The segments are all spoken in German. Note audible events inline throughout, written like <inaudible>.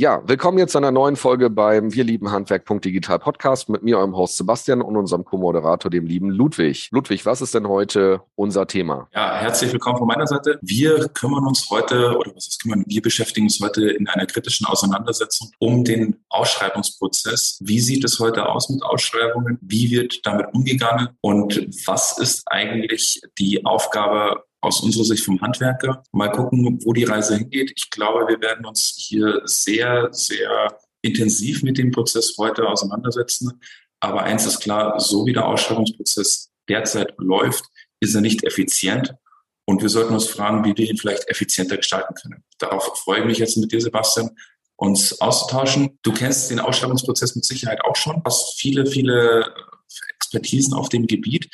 Ja, willkommen jetzt zu einer neuen Folge beim Wir lieben Handwerk.digital Podcast mit mir, eurem Host Sebastian und unserem Co-Moderator, dem lieben Ludwig. Ludwig, was ist denn heute unser Thema? Ja, herzlich willkommen von meiner Seite. Wir kümmern uns heute, oder was ist kümmern, wir beschäftigen uns heute in einer kritischen Auseinandersetzung um den Ausschreibungsprozess. Wie sieht es heute aus mit Ausschreibungen? Wie wird damit umgegangen? Und was ist eigentlich die Aufgabe aus unserer Sicht vom Handwerker. Mal gucken, wo die Reise hingeht. Ich glaube, wir werden uns hier sehr, sehr intensiv mit dem Prozess heute auseinandersetzen. Aber eins ist klar, so wie der Ausschreibungsprozess derzeit läuft, ist er nicht effizient. Und wir sollten uns fragen, wie wir ihn vielleicht effizienter gestalten können. Darauf freue ich mich jetzt mit dir, Sebastian, uns auszutauschen. Du kennst den Ausschreibungsprozess mit Sicherheit auch schon, hast viele, viele Expertisen auf dem Gebiet.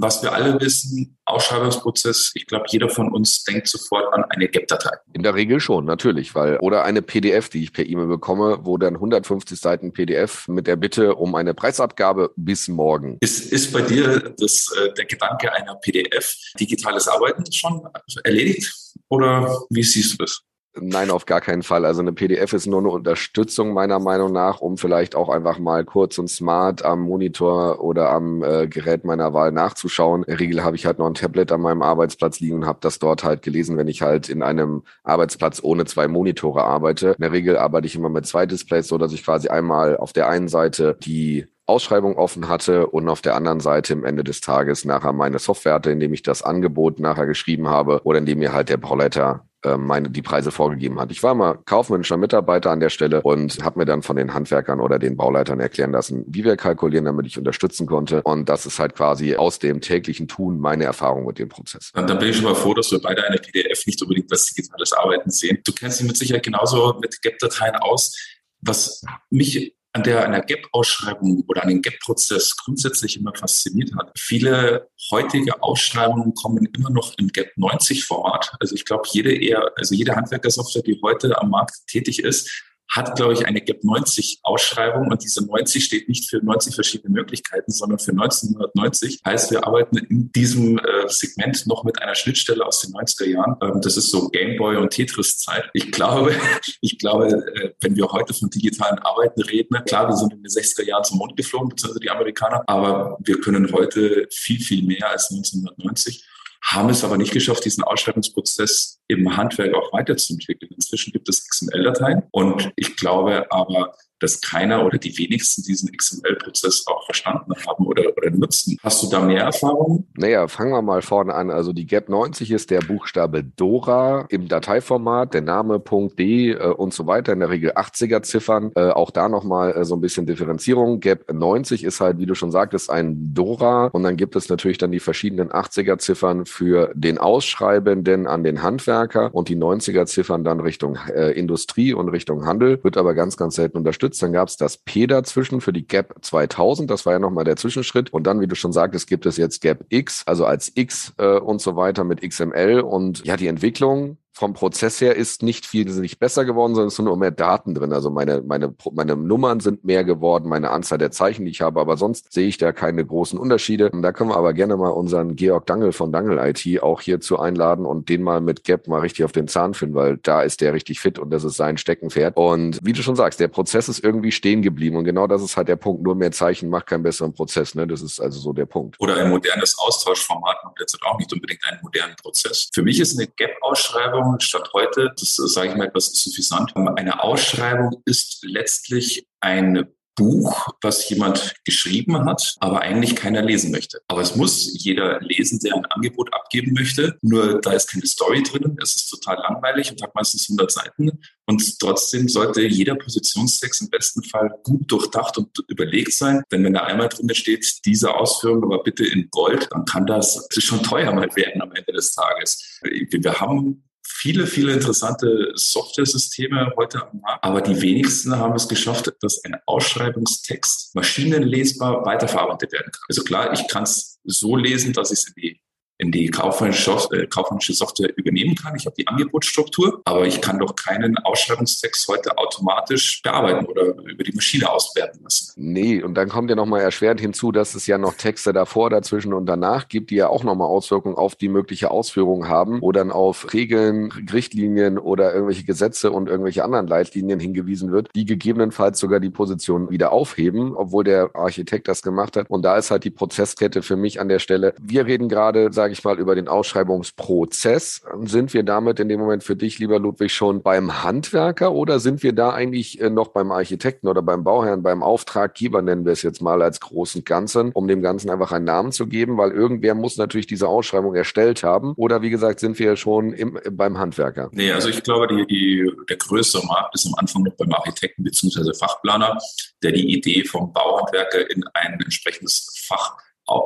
Was wir alle wissen, Ausschreibungsprozess, ich glaube, jeder von uns denkt sofort an eine GAP-Datei. In der Regel schon, natürlich, weil, oder eine PDF, die ich per E-Mail bekomme, wo dann 150 Seiten PDF mit der Bitte um eine Preisabgabe bis morgen. Ist, ist bei dir das, äh, der Gedanke einer PDF, digitales Arbeiten schon erledigt? Oder wie siehst du das? Nein, auf gar keinen Fall. Also eine PDF ist nur eine Unterstützung meiner Meinung nach, um vielleicht auch einfach mal kurz und smart am Monitor oder am äh, Gerät meiner Wahl nachzuschauen. In der Regel habe ich halt noch ein Tablet an meinem Arbeitsplatz liegen und habe das dort halt gelesen, wenn ich halt in einem Arbeitsplatz ohne zwei Monitore arbeite. In der Regel arbeite ich immer mit zwei Displays, so dass ich quasi einmal auf der einen Seite die Ausschreibung offen hatte und auf der anderen Seite im Ende des Tages nachher meine Software hatte, indem ich das Angebot nachher geschrieben habe oder indem mir halt der Bauleiter meine, die Preise vorgegeben hat. Ich war mal kaufmännischer Mitarbeiter an der Stelle und habe mir dann von den Handwerkern oder den Bauleitern erklären lassen, wie wir kalkulieren, damit ich unterstützen konnte. Und das ist halt quasi aus dem täglichen Tun meine Erfahrung mit dem Prozess. Und dann bin ich schon mal froh, dass wir beide eine PDF nicht unbedingt das digitales Arbeiten sehen. Du kennst dich mit Sicherheit genauso mit GAP-Dateien aus. Was mich an der einer Gap-Ausschreibung oder an den Gap-Prozess grundsätzlich immer fasziniert hat. Viele heutige Ausschreibungen kommen immer noch im Gap 90 Format. Also ich glaube, jede eher, also jede Handwerkersoftware, die heute am Markt tätig ist, hat, glaube ich, eine Gap 90 Ausschreibung und diese 90 steht nicht für 90 verschiedene Möglichkeiten, sondern für 1990. Heißt, wir arbeiten in diesem äh, Segment noch mit einer Schnittstelle aus den 90er Jahren. Ähm, das ist so Gameboy und Tetris-Zeit. Ich glaube, <laughs> ich glaube, äh, wenn wir heute von digitalen Arbeiten reden, klar, wir sind in den 60er Jahren zum Mond geflogen, beziehungsweise die Amerikaner, aber wir können heute viel, viel mehr als 1990 haben es aber nicht geschafft, diesen Ausschreibungsprozess im Handwerk auch weiterzuentwickeln. Inzwischen gibt es XML-Dateien und ich glaube aber, dass keiner oder die wenigsten diesen XML-Prozess auch verstanden haben oder, oder nutzen. Hast du da mehr Erfahrungen? Naja, fangen wir mal vorne an. Also die GAP 90 ist der Buchstabe Dora im Dateiformat, der Name .d äh, und so weiter, in der Regel 80er Ziffern. Äh, auch da nochmal äh, so ein bisschen Differenzierung. GAP 90 ist halt, wie du schon sagtest, ein Dora und dann gibt es natürlich dann die verschiedenen 80er Ziffern für den Ausschreibenden an den Handwerker und die 90er Ziffern dann Richtung äh, Industrie und Richtung Handel, wird aber ganz, ganz selten unterstützt unterstützt. Dann gab es das P dazwischen für die Gap 2000. Das war ja nochmal der Zwischenschritt. Und dann, wie du schon sagtest, gibt es jetzt Gap X, also als X äh, und so weiter mit XML. Und ja, die Entwicklung vom Prozess her ist nicht viel nicht besser geworden, sondern es sind nur mehr Daten drin. Also meine, meine, meine Nummern sind mehr geworden, meine Anzahl der Zeichen, die ich habe, aber sonst sehe ich da keine großen Unterschiede. Und da können wir aber gerne mal unseren Georg Dangel von Dangel IT auch hierzu einladen und den mal mit Gap mal richtig auf den Zahn finden, weil da ist der richtig fit und das ist sein Steckenpferd. Und wie du schon sagst, der Prozess ist irgendwie stehen geblieben und genau das ist halt der Punkt. Nur mehr Zeichen macht keinen besseren Prozess. Ne? Das ist also so der Punkt. Oder ein modernes Austauschformat macht jetzt auch nicht unbedingt einen modernen Prozess. Für mich ist eine Gap-Ausschreibung Ausschreibung statt heute, das sage ich mal etwas suffisant, eine Ausschreibung ist letztlich ein Buch, was jemand geschrieben hat, aber eigentlich keiner lesen möchte. Aber es muss jeder lesen, der ein Angebot abgeben möchte. Nur da ist keine Story drin. Es ist total langweilig und hat meistens 100 Seiten. Und trotzdem sollte jeder Positionstext im besten Fall gut durchdacht und überlegt sein. Denn wenn da einmal drin steht, diese Ausführung aber bitte in Gold, dann kann das, das schon teuer mal werden am Ende des Tages. Wir haben viele, viele interessante Software-Systeme heute am Markt, aber die wenigsten haben es geschafft, dass ein Ausschreibungstext maschinenlesbar weiterverarbeitet werden kann. Also klar, ich kann es so lesen, dass ich es in die in die kaufmännische, äh, kaufmännische Software übernehmen kann. Ich habe die Angebotsstruktur, aber ich kann doch keinen Ausschreibungstext heute automatisch bearbeiten oder über die Maschine auswerten lassen. Nee, und dann kommt ja nochmal erschwerend hinzu, dass es ja noch Texte davor, dazwischen und danach gibt, die ja auch nochmal Auswirkungen auf die mögliche Ausführung haben, wo dann auf Regeln, Richtlinien oder irgendwelche Gesetze und irgendwelche anderen Leitlinien hingewiesen wird, die gegebenenfalls sogar die Position wieder aufheben, obwohl der Architekt das gemacht hat. Und da ist halt die Prozesskette für mich an der Stelle. Wir reden gerade, sage ich mal, über den Ausschreibungsprozess. Sind wir damit in dem Moment für dich, lieber Ludwig, schon beim Handwerker oder sind wir da eigentlich äh, noch beim Architekten oder beim Bauherrn, beim Auftraggeber, nennen wir es jetzt mal als großen Ganzen, um dem Ganzen einfach einen Namen zu geben, weil irgendwer muss natürlich diese Ausschreibung erstellt haben. Oder wie gesagt, sind wir schon im, beim Handwerker? Nee, also ich glaube, die, die, der größte Markt ist am Anfang noch beim Architekten bzw. Fachplaner, der die Idee vom Bauhandwerker in ein entsprechendes Fach,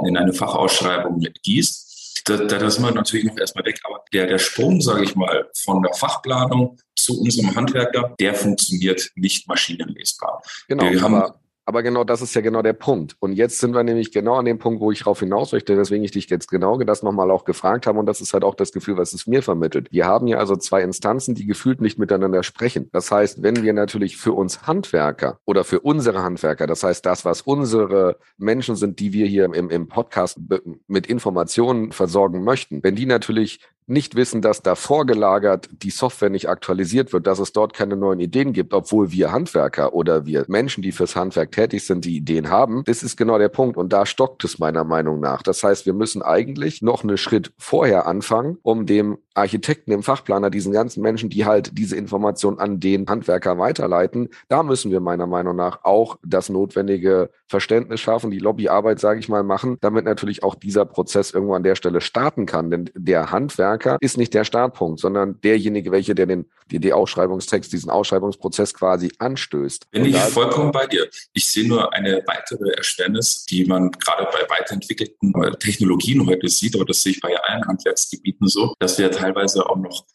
in eine Fachausschreibung gießt da, da sind wir natürlich noch erstmal weg. Aber der, der Sprung, sage ich mal, von der Fachplanung zu unserem Handwerker, der funktioniert nicht maschinenlesbar. Genau, wir haben, aber genau das ist ja genau der Punkt. Und jetzt sind wir nämlich genau an dem Punkt, wo ich darauf hinaus möchte, weswegen ich dich jetzt genau das nochmal auch gefragt habe. Und das ist halt auch das Gefühl, was es mir vermittelt. Wir haben ja also zwei Instanzen, die gefühlt nicht miteinander sprechen. Das heißt, wenn wir natürlich für uns Handwerker oder für unsere Handwerker, das heißt das, was unsere Menschen sind, die wir hier im, im Podcast mit Informationen versorgen möchten, wenn die natürlich nicht wissen, dass da vorgelagert die Software nicht aktualisiert wird, dass es dort keine neuen Ideen gibt, obwohl wir Handwerker oder wir Menschen, die fürs Handwerk tätig sind, die Ideen haben. Das ist genau der Punkt und da stockt es meiner Meinung nach. Das heißt, wir müssen eigentlich noch einen Schritt vorher anfangen, um dem Architekten, dem Fachplaner, diesen ganzen Menschen, die halt diese Information an den Handwerker weiterleiten, da müssen wir meiner Meinung nach auch das notwendige Verständnis schaffen, die Lobbyarbeit, sage ich mal, machen, damit natürlich auch dieser Prozess irgendwo an der Stelle starten kann. Denn der Handwerker ist nicht der Startpunkt, sondern derjenige, welcher der den die, die Ausschreibungstext, diesen Ausschreibungsprozess quasi anstößt. Bin ich vollkommen bei dir. Ich sehe nur eine weitere Erschwernis, die man gerade bei weiterentwickelten Technologien heute sieht, aber das sehe ich bei allen Handwerksgebieten so, dass wir teilweise auch noch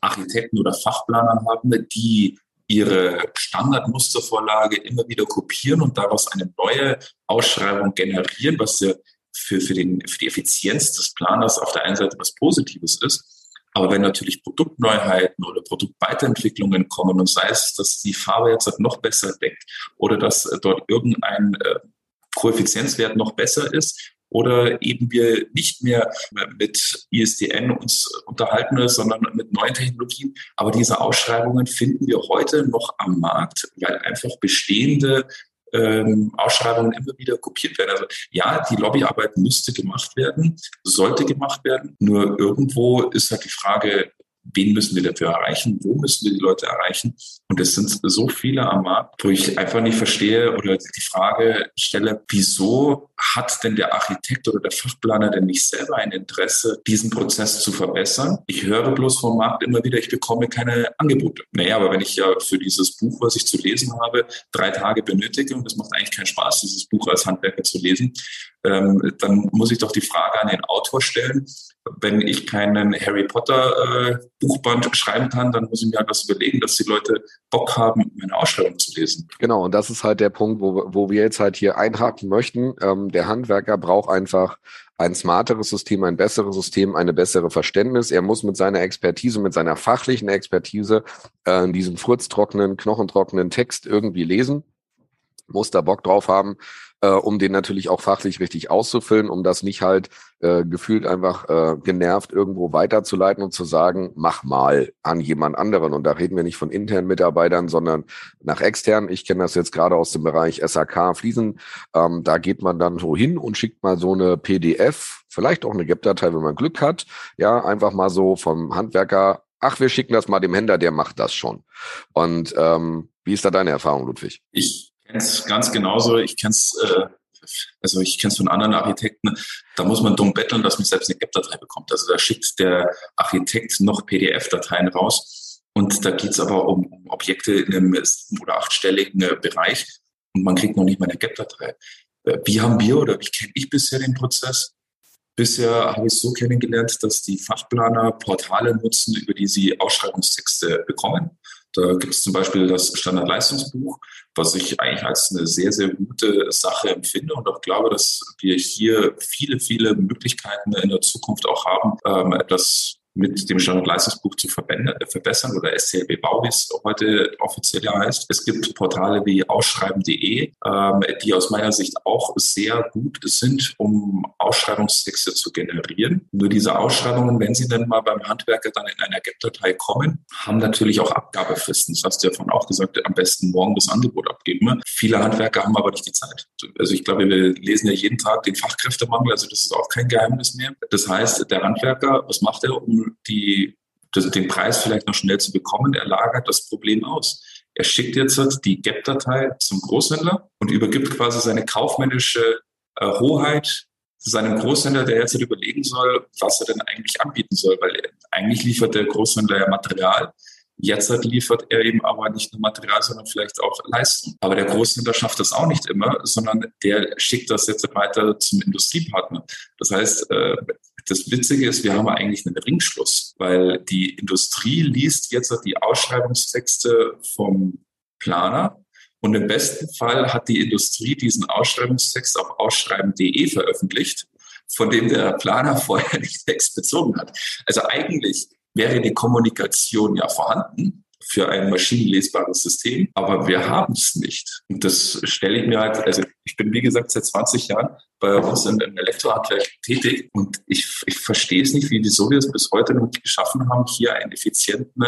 Architekten oder Fachplaner haben, die ihre Standardmustervorlage immer wieder kopieren und daraus eine neue Ausschreibung generieren, was ja für, für, den, für die Effizienz des Planers auf der einen Seite was Positives ist. Aber wenn natürlich Produktneuheiten oder Produktweiterentwicklungen kommen und sei es, dass die Farbe jetzt noch besser deckt oder dass dort irgendein äh, Koeffizienzwert noch besser ist oder eben wir nicht mehr mit ISDN uns unterhalten, sondern mit neuen Technologien. Aber diese Ausschreibungen finden wir heute noch am Markt, weil einfach bestehende ähm, Ausschreibungen immer wieder kopiert werden. Also ja, die Lobbyarbeit müsste gemacht werden, sollte gemacht werden. Nur irgendwo ist halt die Frage, wen müssen wir dafür erreichen, wo müssen wir die Leute erreichen. Und es sind so viele am Markt, wo ich einfach nicht verstehe oder die Frage stelle, wieso hat denn der Architekt oder der Fachplaner denn nicht selber ein Interesse, diesen Prozess zu verbessern? Ich höre bloß vom Markt immer wieder, ich bekomme keine Angebote. Naja, aber wenn ich ja für dieses Buch, was ich zu lesen habe, drei Tage benötige, und es macht eigentlich keinen Spaß, dieses Buch als Handwerker zu lesen, ähm, dann muss ich doch die Frage an den Autor stellen, wenn ich keinen Harry Potter äh, Buchband schreiben kann, dann muss ich mir halt überlegen, dass die Leute Bock haben, meine Ausstellung zu lesen. Genau, und das ist halt der Punkt, wo, wo wir jetzt halt hier einhaken möchten. Ähm, der Handwerker braucht einfach ein smarteres System, ein besseres System, eine bessere Verständnis. Er muss mit seiner Expertise, mit seiner fachlichen Expertise äh, diesen furztrockenen, knochentrockenen Text irgendwie lesen, muss da Bock drauf haben äh, um den natürlich auch fachlich richtig auszufüllen, um das nicht halt äh, gefühlt einfach äh, genervt irgendwo weiterzuleiten und zu sagen, mach mal an jemand anderen. Und da reden wir nicht von internen Mitarbeitern, sondern nach externen. Ich kenne das jetzt gerade aus dem Bereich SAK Fliesen. Ähm, da geht man dann so hin und schickt mal so eine PDF, vielleicht auch eine GEP-Datei, wenn man Glück hat. Ja, einfach mal so vom Handwerker ach, wir schicken das mal dem Händler, der macht das schon. Und ähm, wie ist da deine Erfahrung, Ludwig? Ich es ganz genauso. Ich kenne es, äh, also ich kenne es von anderen Architekten. Da muss man dumm betteln, dass man selbst eine GEP-Datei bekommt. Also da schickt der Architekt noch PDF-Dateien raus. Und da geht es aber um, Objekte in einem sieben- oder achtstelligen äh, Bereich. Und man kriegt noch nicht mal eine GEP-Datei. Äh, wie haben wir oder wie kenne ich bisher den Prozess? Bisher habe ich es so kennengelernt, dass die Fachplaner Portale nutzen, über die sie Ausschreibungstexte bekommen Da gibt es zum Beispiel das Standardleistungsbuch, was ich eigentlich als eine sehr, sehr gute Sache empfinde und auch glaube, dass wir hier viele, viele Möglichkeiten in der Zukunft auch haben, ähm, das mit dem Standardleistungsbuch zu äh, verbessern oder SCLB Bau, wie es heute offiziell heißt. Es gibt Portale wie ausschreiben.de, ähm, die aus meiner Sicht auch sehr gut sind, um Ausschreibungstexte zu generieren. Nur diese Ausschreibungen, wenn sie dann mal beim Handwerker dann in einer GEP-Datei kommen, haben natürlich auch Abgabefristen. Das hast du ja vorhin auch gesagt, am besten morgen das Angebot abgeben. Viele Handwerker haben aber nicht die Zeit. Also ich glaube, wir lesen ja jeden Tag den Fachkräftemangel, also das ist auch kein Geheimnis mehr. Das heißt, der Handwerker, was macht er, um die, das, den Preis vielleicht noch schnell zu bekommen, er lagert das Problem aus. Er schickt jetzt die GAP-Datei zum Großhändler und übergibt quasi seine kaufmännische äh, Hoheit seinem Großhändler, der jetzt überlegen soll, was er denn eigentlich anbieten soll, weil eigentlich liefert der Großhändler ja Material. Jetzt liefert er eben aber nicht nur Material, sondern vielleicht auch Leistung. Aber der Großhändler schafft das auch nicht immer, sondern der schickt das jetzt weiter zum Industriepartner. Das heißt, äh, das Witzige ist, wir haben eigentlich einen Ringschluss, weil die Industrie liest jetzt die Ausschreibungstexte vom Planer und im besten Fall hat die Industrie diesen Ausschreibungstext auf ausschreiben.de veröffentlicht, von dem der Planer <laughs> vorher nicht Text bezogen hat. Also eigentlich wäre die Kommunikation ja vorhanden, für ein maschinenlesbares System, aber wir haben es nicht. Und das stelle ich mir halt, also ich bin wie gesagt seit 20 Jahren bei uns im Elektrohandwerk tätig und ich, ich verstehe es nicht, wie wieso wir bis heute noch geschaffen haben, hier einen effizienten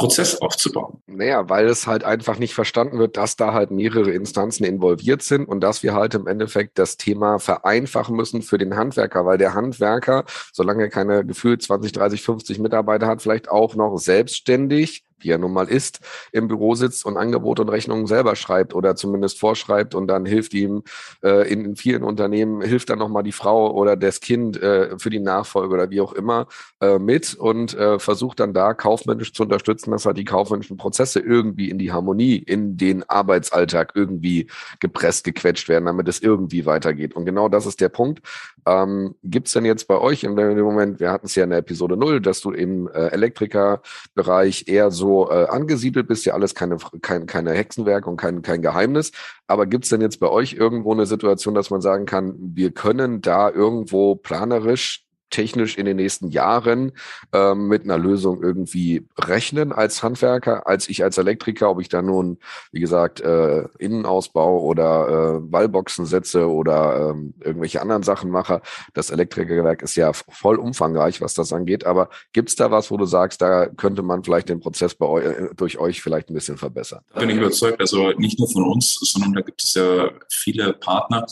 Prozess aufzubauen. Naja, weil es halt einfach nicht verstanden wird, dass da halt mehrere Instanzen involviert sind und dass wir halt im Endeffekt das Thema vereinfachen müssen für den Handwerker, weil der Handwerker, solange er keine gefühlt 20, 30, 50 Mitarbeiter hat, vielleicht auch noch selbstständig wie er nun mal ist, im Büro sitzt und Angebote und Rechnungen selber schreibt oder zumindest vorschreibt und dann hilft ihm äh, in, in vielen Unternehmen, hilft dann nochmal die Frau oder das Kind äh, für die Nachfolge oder wie auch immer äh, mit und äh, versucht dann da kaufmännisch zu unterstützen, dass halt die kaufmännischen Prozesse irgendwie in die Harmonie, in den Arbeitsalltag irgendwie gepresst, gequetscht werden, damit es irgendwie weitergeht. Und genau das ist der Punkt. Ähm, Gibt es denn jetzt bei euch dem Moment, wir hatten es ja in der Episode null, dass du im äh, Elektrikerbereich eher so äh, angesiedelt bist, ja alles keine, kein, keine Hexenwerk und kein, kein Geheimnis. Aber gibt es denn jetzt bei euch irgendwo eine Situation, dass man sagen kann, wir können da irgendwo planerisch technisch in den nächsten Jahren ähm, mit einer Lösung irgendwie rechnen als Handwerker, als ich als Elektriker, ob ich da nun, wie gesagt, äh, Innenausbau oder äh, Wallboxen setze oder ähm, irgendwelche anderen Sachen mache. Das Elektrikerwerk ist ja voll umfangreich, was das angeht. Aber gibt's da was, wo du sagst, da könnte man vielleicht den Prozess bei euch, äh, durch euch vielleicht ein bisschen verbessern? Da bin ich überzeugt. Also nicht nur von uns, sondern da gibt es ja viele Partner.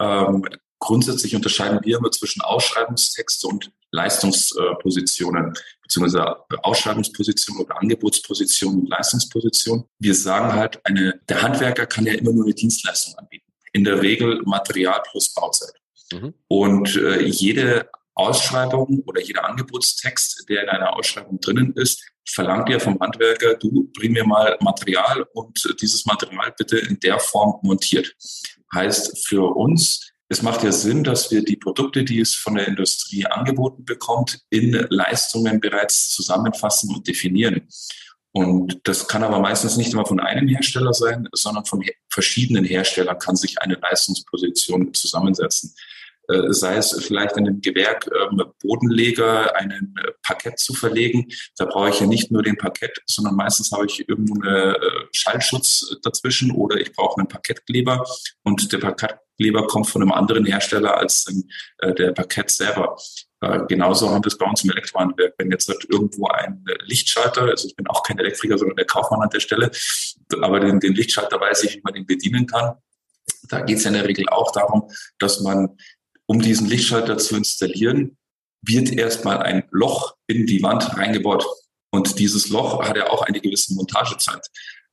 Ähm, Grundsätzlich unterscheiden wir immer zwischen Ausschreibungstexte und Leistungspositionen, beziehungsweise Ausschreibungspositionen oder Angebotspositionen und Leistungspositionen. Wir sagen halt, eine, der Handwerker kann ja immer nur eine Dienstleistung anbieten. In der Regel Material plus Bauzeit. Mhm. Und äh, jede Ausschreibung oder jeder Angebotstext, der in einer Ausschreibung drinnen ist, verlangt ja vom Handwerker, du bring mir mal Material und dieses Material bitte in der Form montiert. Heißt für uns, es macht ja Sinn, dass wir die Produkte, die es von der Industrie angeboten bekommt, in Leistungen bereits zusammenfassen und definieren. Und das kann aber meistens nicht immer von einem Hersteller sein, sondern von verschiedenen Herstellern kann sich eine Leistungsposition zusammensetzen. Äh, sei es vielleicht in einem Gewerk ähm, Bodenleger einen äh, Parkett zu verlegen. Da brauche ich ja nicht nur den Parkett, sondern meistens habe ich irgendwo einen äh, Schallschutz dazwischen oder ich brauche einen Parkettkleber und der Parkettkleber kommt von einem anderen Hersteller als der Parkett selber. Genauso haben wir es bei uns im Elektrohandwerk. Wenn jetzt halt irgendwo ein Lichtschalter, also ich bin auch kein Elektriker, sondern der Kaufmann an der Stelle, aber den, den Lichtschalter weiß ich, wie man den bedienen kann. Da geht es ja in der Regel auch darum, dass man um diesen Lichtschalter zu installieren, wird erstmal ein Loch in die Wand reingebaut. Und dieses Loch hat ja auch eine gewisse Montagezeit.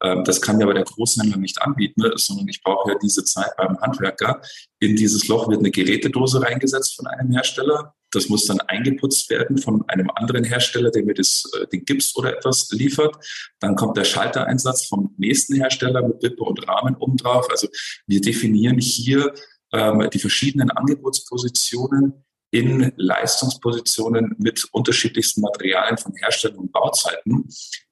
Ähm, das kann mir aber der Großhändler nicht anbieten, sondern ich brauche ja diese Zeit beim Handwerker. In dieses Loch wird eine Gerätedose reingesetzt von einem Hersteller. Das muss dann eingeputzt werden von einem anderen Hersteller, der mir das, äh, den Gips oder etwas liefert. Dann kommt der Schaltereinsatz vom nächsten Hersteller mit Wippe und Rahmen oben drauf. Also wir definieren hier ähm, die verschiedenen Angebotspositionen in Leistungspositionen mit unterschiedlichsten Materialien von Herstellung und Bauzeiten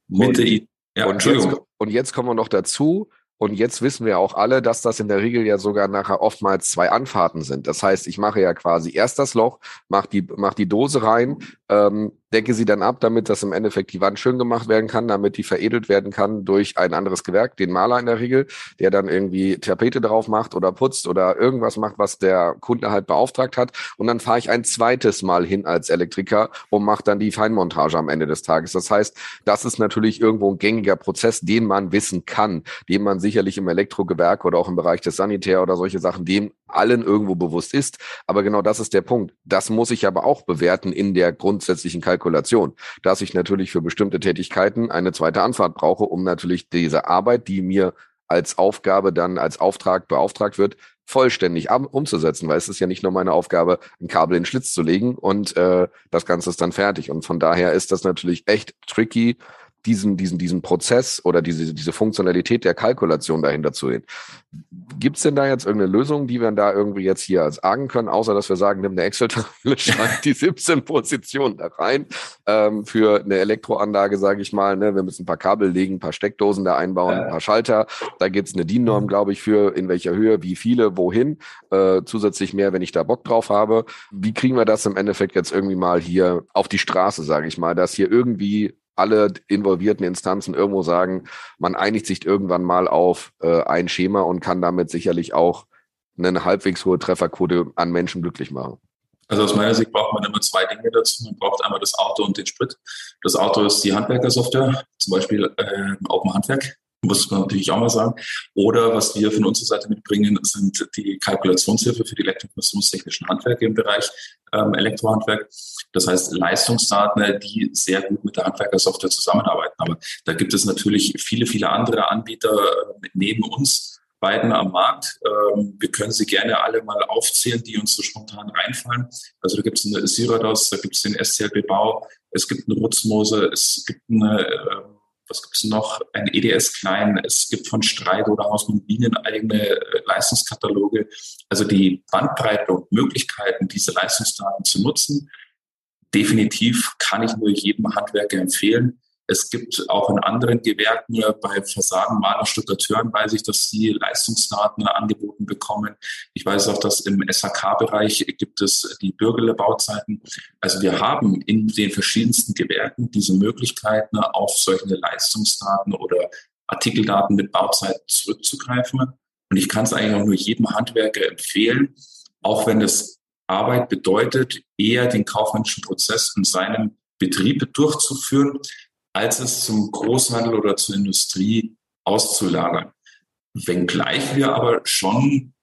mit der Ja, und, jetzt, und jetzt kommen wir noch dazu, und jetzt wissen wir auch alle, dass das in der Regel ja sogar nachher oftmals zwei Anfahrten sind. Das heißt, ich mache ja quasi erst das Loch, mache die, mach die Dose rein, ähm, decke sie dann ab, damit das im Endeffekt die Wand schön gemacht werden kann, damit die veredelt werden kann durch ein anderes Gewerk, den Maler in der Regel, der dann irgendwie Tapete drauf macht oder putzt oder irgendwas macht, was der Kunde halt beauftragt hat. Und dann fahre ich ein zweites Mal hin als Elektriker und mache dann die Feinmontage am Ende des Tages. Das heißt, das ist natürlich irgendwo ein gängiger Prozess, den man wissen kann, den man sicherlich im Elektrogewerk oder auch im Bereich des Sanitär oder solche Sachen, dem allen irgendwo bewusst ist. Aber genau das ist der Punkt. Das muss ich aber auch bewerten in der grundsätzlichen Kalkulation, dass ich natürlich für bestimmte Tätigkeiten eine zweite Anfahrt brauche, um natürlich diese Arbeit, die mir als Aufgabe dann als Auftrag beauftragt wird, vollständig umzusetzen, weil es ist ja nicht nur meine Aufgabe, ein Kabel in den Schlitz zu legen und äh, das Ganze ist dann fertig. Und von daher ist das natürlich echt tricky, diesen, diesen, diesen Prozess oder diese, diese Funktionalität der Kalkulation dahinter zu sehen. Gibt es denn da jetzt irgendeine Lösung, die wir da irgendwie jetzt hier als argen können, außer dass wir sagen, nimm eine Excel-Tabelle, <laughs> schreib die 17 Positionen da rein ähm, für eine Elektroanlage, sage ich mal. Ne? Wir müssen ein paar Kabel legen, ein paar Steckdosen da einbauen, ein paar Schalter. Da gibt es eine DIN-Norm, glaube ich, für in welcher Höhe, wie viele, wohin. Äh, zusätzlich mehr, wenn ich da Bock drauf habe. Wie kriegen wir das im Endeffekt jetzt irgendwie mal hier auf die Straße, sage ich mal, dass hier irgendwie alle involvierten Instanzen irgendwo sagen, man einigt sich irgendwann mal auf äh, ein Schema und kann damit sicherlich auch eine halbwegs hohe Trefferquote an Menschen glücklich machen. Also aus meiner Sicht braucht man immer zwei Dinge dazu. Man braucht einmal das Auto und den Sprit. Das Auto ist die Handwerkersoftware, zum Beispiel äh, Open Handwerk muss man natürlich auch mal sagen. Oder was wir von unserer Seite mitbringen, sind die Kalkulationshilfe für die elektroinformationstechnischen Handwerke im Bereich ähm, Elektrohandwerk. Das heißt Leistungsdaten, die sehr gut mit der Handwerkersoftware zusammenarbeiten. Aber da gibt es natürlich viele, viele andere Anbieter äh, neben uns beiden am Markt. Ähm, wir können sie gerne alle mal aufzählen, die uns so spontan reinfallen. Also da gibt es eine Sirados, da gibt es den SCLB Bau, es gibt eine Rutzmose, es gibt eine äh, was gibt es noch? Ein EDS Klein. Es gibt von Streit oder Hausmann Bienen eigene äh, Leistungskataloge. Also die Bandbreite und Möglichkeiten, diese Leistungsdaten zu nutzen, definitiv kann ich nur jedem Handwerker empfehlen. Es gibt auch in anderen Gewerken, bei Fassaden, Maler, Stuckateuren weiß ich, dass sie Leistungsdaten angeboten bekommen. Ich weiß auch, dass im SHK-Bereich gibt es die bürgerliche Bauzeiten. Also wir haben in den verschiedensten Gewerken diese Möglichkeiten, auf solche Leistungsdaten oder Artikeldaten mit Bauzeiten zurückzugreifen. Und ich kann es eigentlich auch nur jedem Handwerker empfehlen, auch wenn es Arbeit bedeutet, eher den kaufmännischen Prozess in seinem Betrieb durchzuführen, als es zum Großhandel oder zur Industrie auszulagern. Wenngleich wir aber schon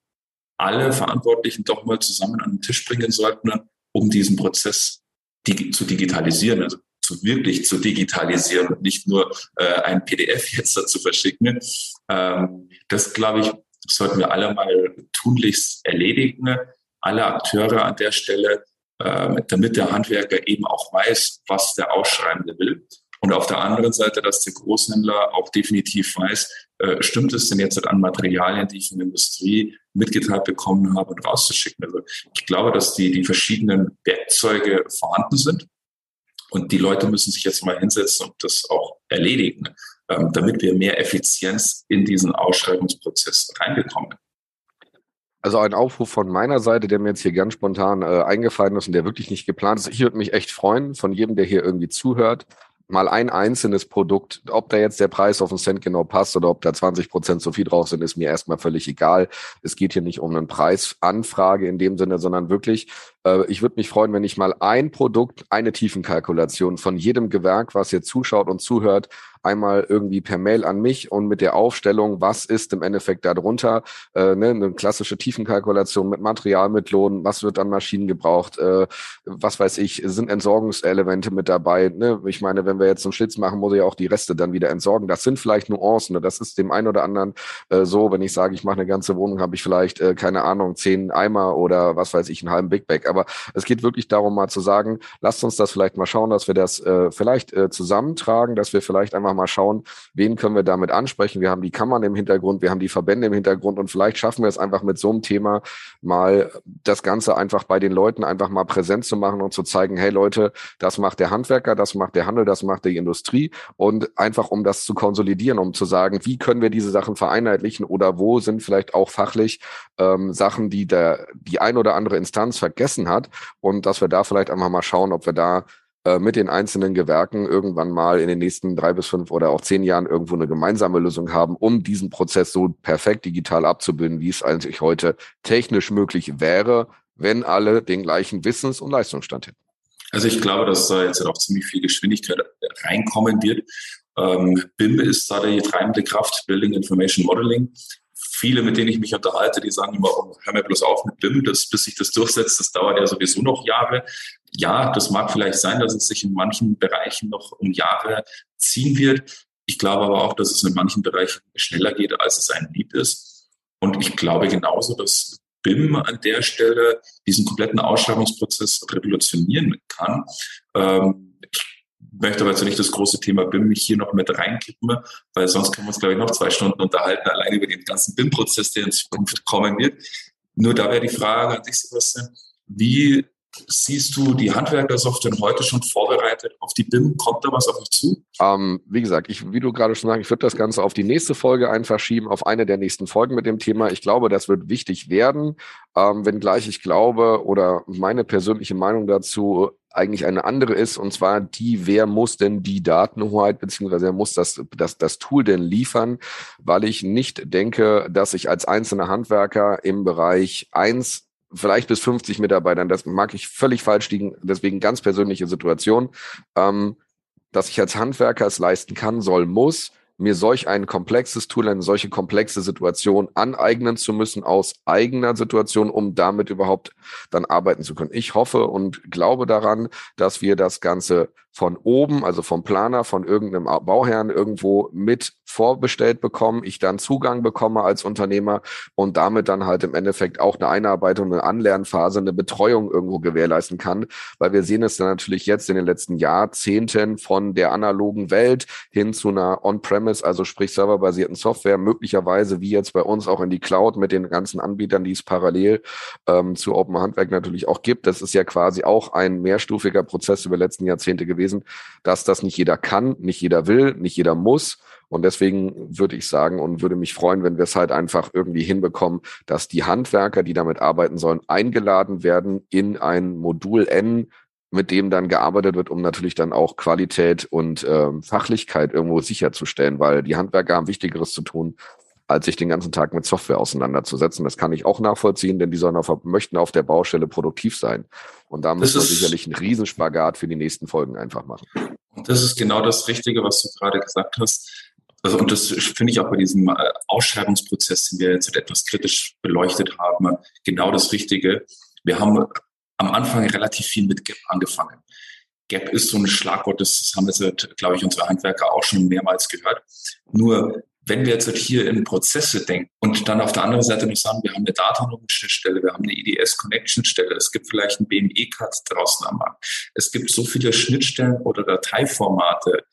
alle Verantwortlichen doch mal zusammen an den Tisch bringen sollten, um diesen Prozess dig zu digitalisieren, also zu wirklich zu digitalisieren und nicht nur äh, ein PDF <laughs> jetzt dazu verschicken. Ähm, das, glaube ich, sollten wir alle mal tunlichst erledigen. Alle Akteure an der Stelle, äh, damit der Handwerker eben auch weiß, was der Ausschreibende will und auf der anderen Seite, dass der Großhändler auch definitiv weiß, äh, stimmt es denn jetzt an Materialien, die ich von der Industrie mitgeteilt bekommen habe und rauszuschicken. Also ich glaube, dass die, die verschiedenen Werkzeuge vorhanden sind. Und die Leute müssen sich jetzt mal hinsetzen und das auch erledigen, ähm, damit wir mehr Effizienz in diesen Ausschreibungsprozess reinbekommen. Also ein Aufruf von meiner Seite, der mir jetzt hier ganz spontan äh, eingefallen ist und der wirklich nicht geplant ist. Ich würde mich echt freuen von jedem, der hier irgendwie zuhört, mal ein einzelnes Produkt, ob da jetzt der Preis auf den Cent genau passt oder ob da 20 Prozent zu viel drauf sind, ist mir erstmal völlig egal. Es geht hier nicht um eine Preisanfrage in dem Sinne, sondern wirklich, äh, ich würde mich freuen, wenn ich mal ein Produkt, eine Tiefenkalkulation von jedem Gewerk, was hier zuschaut und zuhört, einmal irgendwie per Mail an mich und mit der Aufstellung, was ist im Endeffekt darunter, äh, ne, eine klassische Tiefenkalkulation mit Material, mit Lohn, was wird an Maschinen gebraucht, äh, was weiß ich, sind Entsorgungselemente mit dabei. Ne? Ich meine, wenn wir jetzt einen Schlitz machen, muss ich auch die Reste dann wieder entsorgen. Das sind vielleicht Nuancen. Ne? Das ist dem einen oder anderen äh, so, wenn ich sage, ich mache eine ganze Wohnung, habe ich vielleicht, äh, keine Ahnung, zehn Eimer oder was weiß ich, einen halben Big Bag. Aber es geht wirklich darum, mal zu sagen, lasst uns das vielleicht mal schauen, dass wir das äh, vielleicht äh, zusammentragen, dass wir vielleicht einfach mal schauen, wen können wir damit ansprechen. Wir haben die Kammern im Hintergrund, wir haben die Verbände im Hintergrund und vielleicht schaffen wir es einfach mit so einem Thema mal das Ganze einfach bei den Leuten einfach mal präsent zu machen und zu zeigen, hey Leute, das macht der Handwerker, das macht der Handel, das macht die Industrie und einfach um das zu konsolidieren, um zu sagen, wie können wir diese Sachen vereinheitlichen oder wo sind vielleicht auch fachlich ähm, Sachen, die der die ein oder andere Instanz vergessen hat und dass wir da vielleicht einfach mal schauen, ob wir da äh, mit den einzelnen Gewerken irgendwann mal in den nächsten drei bis fünf oder auch zehn Jahren irgendwo eine gemeinsame Lösung haben, um diesen Prozess so perfekt digital abzubilden, wie es eigentlich heute technisch möglich wäre, wenn alle den gleichen Wissens- und Leistungsstand hätten. Also ich glaube, dass da jetzt auch ziemlich viel Geschwindigkeit reinkommen wird. Ähm, BIM ist da die treibende Kraft, Building Information Modeling viele, mit denen ich mich unterhalte, die sagen immer, oh, hör mir bloß auf mit BIM, das, bis sich das durchsetzt, das dauert ja sowieso noch Jahre. Ja, das mag vielleicht sein, dass es sich in manchen Bereichen noch um Jahre ziehen wird. Ich glaube aber auch, dass es in manchen Bereichen schneller geht, als es ein lieb ist. Und ich glaube genauso, dass BIM an der Stelle diesen kompletten Ausschreibungsprozess revolutionieren kann. Ähm, ich möchte aber jetzt nicht das große Thema BIM mich hier noch mit reinkippen, weil sonst können wir uns, glaube ich, noch zwei Stunden unterhalten, allein über den ganzen BIM-Prozess, der in Zukunft kommen wird. Nur da wäre die Frage an dich, Sebastian, wie siehst du die Handwerkersoftware heute schon vorbereitet auf die BIM? Kommt da was auf euch zu? Ähm, wie gesagt, ich, wie du gerade schon sagst, ich würde das Ganze auf die nächste Folge einfach schieben, auf eine der nächsten Folgen mit dem Thema. Ich glaube, das wird wichtig werden, ähm, wenngleich ich glaube oder meine persönliche Meinung dazu eigentlich eine andere ist, und zwar die, wer muss denn die Datenhoheit beziehungsweise wer muss das, das, das Tool denn liefern, weil ich nicht denke, dass ich als einzelner Handwerker im Bereich eins vielleicht bis 50 Mitarbeitern, das mag ich völlig falsch liegen, deswegen ganz persönliche Situation, ähm, dass ich als Handwerker es leisten kann, soll, muss, mir solch ein komplexes Tool, eine solche komplexe Situation aneignen zu müssen aus eigener Situation, um damit überhaupt dann arbeiten zu können. Ich hoffe und glaube daran, dass wir das Ganze von oben, also vom Planer, von irgendeinem Bauherrn irgendwo mit vorbestellt bekommen, ich dann Zugang bekomme als Unternehmer und damit dann halt im Endeffekt auch eine Einarbeitung, eine Anlernphase, eine Betreuung irgendwo gewährleisten kann, weil wir sehen es dann natürlich jetzt in den letzten Jahrzehnten von der analogen Welt hin zu einer On-Premise, also sprich serverbasierten Software, möglicherweise wie jetzt bei uns auch in die Cloud mit den ganzen Anbietern, die es parallel ähm, zu Open Handwerk natürlich auch gibt. Das ist ja quasi auch ein mehrstufiger Prozess über letzten Jahrzehnte gewesen gewesen, dass das nicht jeder kann, nicht jeder will, nicht jeder muss. Und deswegen würde ich sagen und würde mich freuen, wenn wir es halt einfach irgendwie hinbekommen, dass die Handwerker, die damit arbeiten sollen, eingeladen werden in ein Modul N, mit dem dann gearbeitet wird, um natürlich dann auch Qualität und äh, Fachlichkeit irgendwo sicherzustellen, weil die Handwerker haben Wichtigeres zu tun, als sich den ganzen Tag mit Software auseinanderzusetzen. Das kann ich auch nachvollziehen, denn die sollen auf, möchten auf der Baustelle produktiv sein. Und da müssen wir sicherlich einen Riesenspagat für die nächsten Folgen einfach machen. Und das ist genau das Richtige, was du gerade gesagt hast. Also, und das finde ich auch bei diesem äh, Ausschreibungsprozess, den wir jetzt etwas kritisch beleuchtet haben, genau das Richtige. Wir haben am Anfang relativ viel mit Gap angefangen. Gap ist so ein Schlagwort, das haben jetzt, glaube ich, unsere Handwerker auch schon mehrmals gehört. Nur wenn wir jetzt hier in Prozesse denken und dann auf der anderen Seite noch sagen, wir haben eine Datenschnittstelle, wir haben eine IDS-Connection-Stelle, es gibt vielleicht ein BME-Cut draußen am Markt. Es gibt so viele Schnittstellen oder Dateiformate.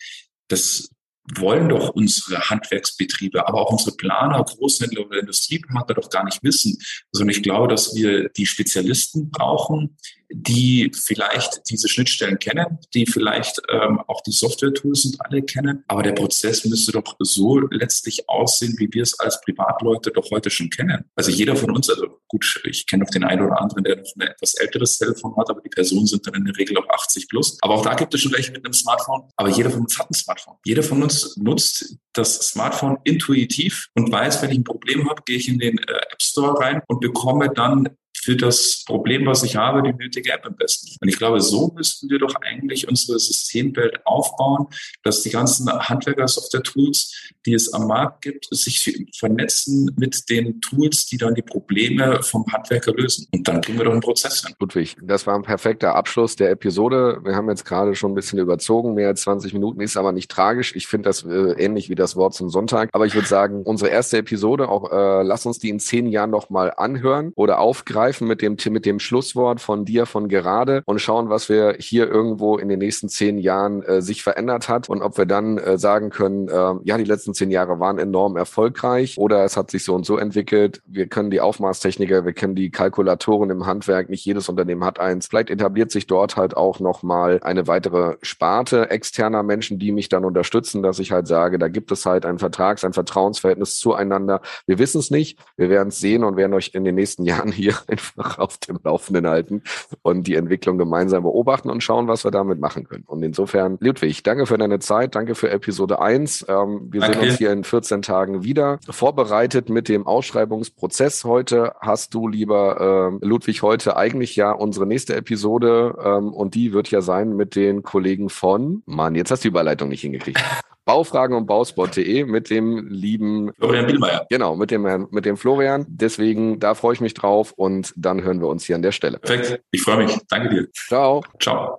Das wollen doch unsere Handwerksbetriebe, aber auch unsere Planer, Großhändler oder Industriepartner doch gar nicht wissen. Also ich glaube, dass wir die Spezialisten brauchen, die vielleicht diese Schnittstellen kennen, die vielleicht ähm, auch die Software-Tools und alle kennen. Aber der Prozess müsste doch so letztlich aussehen, wie wir es als Privatleute doch heute schon kennen. Also jeder von uns, also gut, ich kenne auch den einen oder anderen, der noch ein etwas älteres Telefon hat, aber die Personen sind dann in der Regel auch 80 plus. Aber auch da gibt es schon welche mit einem Smartphone. Aber jeder von uns hat ein Smartphone. Jeder von uns nutzt das Smartphone intuitiv und weiß, wenn ich ein Problem habe, gehe ich in den äh, App Store rein und bekomme dann für das Problem, was ich habe, die nötige App am besten. Und ich glaube, so müssten wir doch eigentlich unsere Systemwelt aufbauen, dass die ganzen Handwerker-Software-Tools, die es am Markt gibt, sich vernetzen mit den Tools, die dann die Probleme vom Handwerker lösen. Und dann kriegen wir doch einen Prozess hin. Ludwig, das war ein perfekter Abschluss der Episode. Wir haben jetzt gerade schon ein bisschen überzogen, mehr als 20 Minuten, ist aber nicht tragisch. Ich finde das äh, ähnlich wie das Wort zum Sonntag. Aber ich würde sagen, unsere erste Episode, auch äh, lass uns die in zehn Jahren nochmal anhören oder aufgreifen aufgreifen mit dem, mit dem Schlusswort von dir von gerade und schauen, was wir hier irgendwo in den nächsten zehn Jahren äh, sich verändert hat und ob wir dann äh, sagen können, äh, ja, die letzten zehn Jahre waren enorm erfolgreich oder es hat sich so und so entwickelt. Wir können die Aufmaßtechniker, wir kennen die Kalkulatoren im Handwerk, nicht jedes Unternehmen hat eins. Vielleicht etabliert sich dort halt auch nochmal eine weitere Sparte externer Menschen, die mich dann unterstützen, dass ich halt sage, da gibt es halt ein Vertrags-, ein Vertrauensverhältnis zueinander. Wir wissen es nicht, wir werden es sehen und werden euch in den nächsten <laughs> Jahren hier einfach <laughs> auf dem Laufenden halten und die Entwicklung gemeinsam beobachten und schauen, was wir damit machen können. Und insofern, Ludwig, danke für deine Zeit, danke für Episode 1. Ähm, wir danke. sehen uns hier in 14 Tagen wieder. Vorbereitet mit dem Ausschreibungsprozess heute hast du, lieber äh, Ludwig, heute eigentlich ja unsere nächste Episode ähm, und die wird ja sein mit den Kollegen von, Mann, jetzt hast du die Überleitung nicht hingekriegt. <laughs> Baufragen und Bausport.de mit dem lieben Florian Bielmeier. Genau, mit dem mit dem Florian. Deswegen, da freue ich mich drauf und dann hören wir uns hier an der Stelle. Perfekt. Ich freue mich. Danke dir. Ciao. Ciao.